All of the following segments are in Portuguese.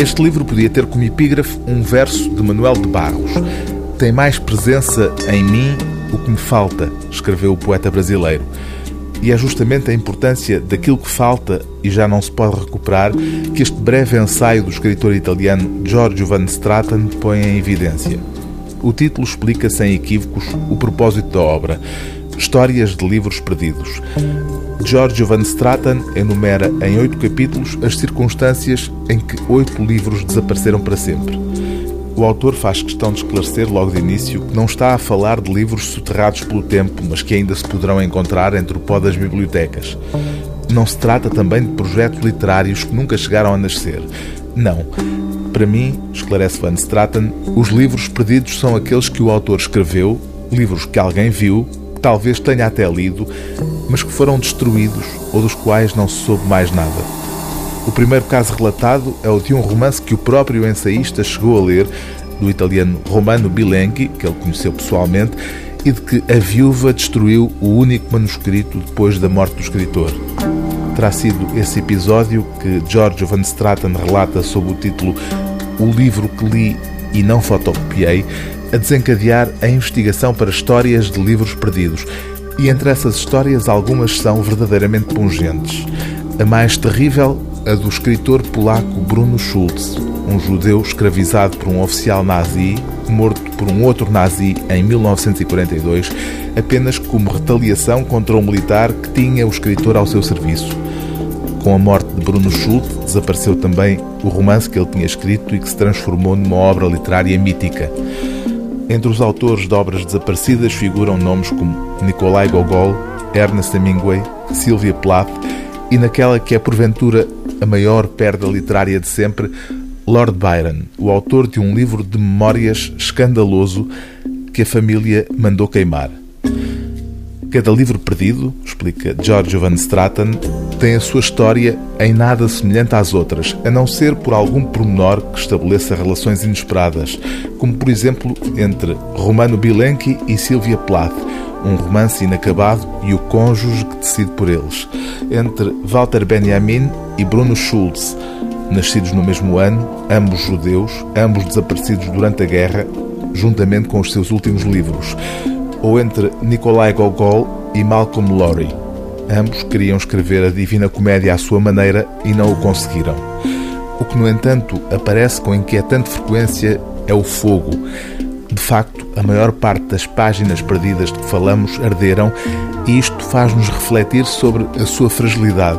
Este livro podia ter como epígrafe um verso de Manuel de Barros. Tem mais presença em mim o que me falta, escreveu o poeta brasileiro. E é justamente a importância daquilo que falta e já não se pode recuperar que este breve ensaio do escritor italiano Giorgio van Straten põe em evidência. O título explica sem equívocos o propósito da obra. Histórias de livros perdidos. Giorgio van Straten enumera em oito capítulos as circunstâncias em que oito livros desapareceram para sempre. O autor faz questão de esclarecer logo de início que não está a falar de livros soterrados pelo tempo, mas que ainda se poderão encontrar entre o pó das bibliotecas. Não se trata também de projetos literários que nunca chegaram a nascer. Não. Para mim, esclarece Van Straten, os livros perdidos são aqueles que o autor escreveu, livros que alguém viu, talvez tenha até lido, mas que foram destruídos ou dos quais não se soube mais nada. O primeiro caso relatado é o de um romance que o próprio ensaísta chegou a ler, do italiano Romano Bilenchi, que ele conheceu pessoalmente, e de que a viúva destruiu o único manuscrito depois da morte do escritor. Terá sido esse episódio que Giorgio Van Straten relata sob o título O livro que li e não fotocopiei, a desencadear a investigação para histórias de livros perdidos. E entre essas histórias, algumas são verdadeiramente pungentes. A mais terrível, a do escritor polaco Bruno Schulz, um judeu escravizado por um oficial nazi, morto por um outro nazi em 1942, apenas como retaliação contra um militar que tinha o escritor ao seu serviço. Com a morte de Bruno Schultz, desapareceu também o romance que ele tinha escrito e que se transformou numa obra literária mítica. Entre os autores de obras desaparecidas figuram nomes como Nikolai Gogol, Ernest Hemingway, Sylvia Plath e naquela que é porventura a maior perda literária de sempre, Lord Byron, o autor de um livro de memórias escandaloso que a família mandou queimar. Cada livro perdido, explica George Van Straten, tem a sua história em nada semelhante às outras, a não ser por algum pormenor que estabeleça relações inesperadas, como por exemplo entre Romano Bilenchi e Sylvia Plath, um romance inacabado e o cônjuge que decide por eles, entre Walter Benjamin e Bruno Schulz, nascidos no mesmo ano, ambos judeus, ambos desaparecidos durante a guerra, juntamente com os seus últimos livros, ou entre Nikolai Gogol e Malcolm Lowry. Ambos queriam escrever a Divina Comédia à sua maneira e não o conseguiram. O que, no entanto, aparece com inquietante frequência é o fogo. De facto, a maior parte das páginas perdidas de que falamos arderam e isto faz-nos refletir sobre a sua fragilidade.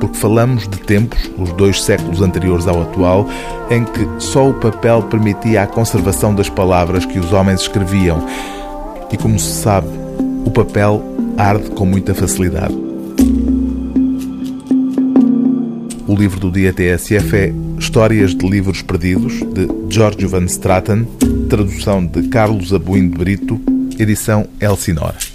Porque falamos de tempos, os dois séculos anteriores ao atual, em que só o papel permitia a conservação das palavras que os homens escreviam e, como se sabe, o papel arde com muita facilidade. O livro do dia TSF é Histórias de Livros Perdidos, de Giorgio Van Straten, tradução de Carlos Abuim de Brito, edição Elsinora.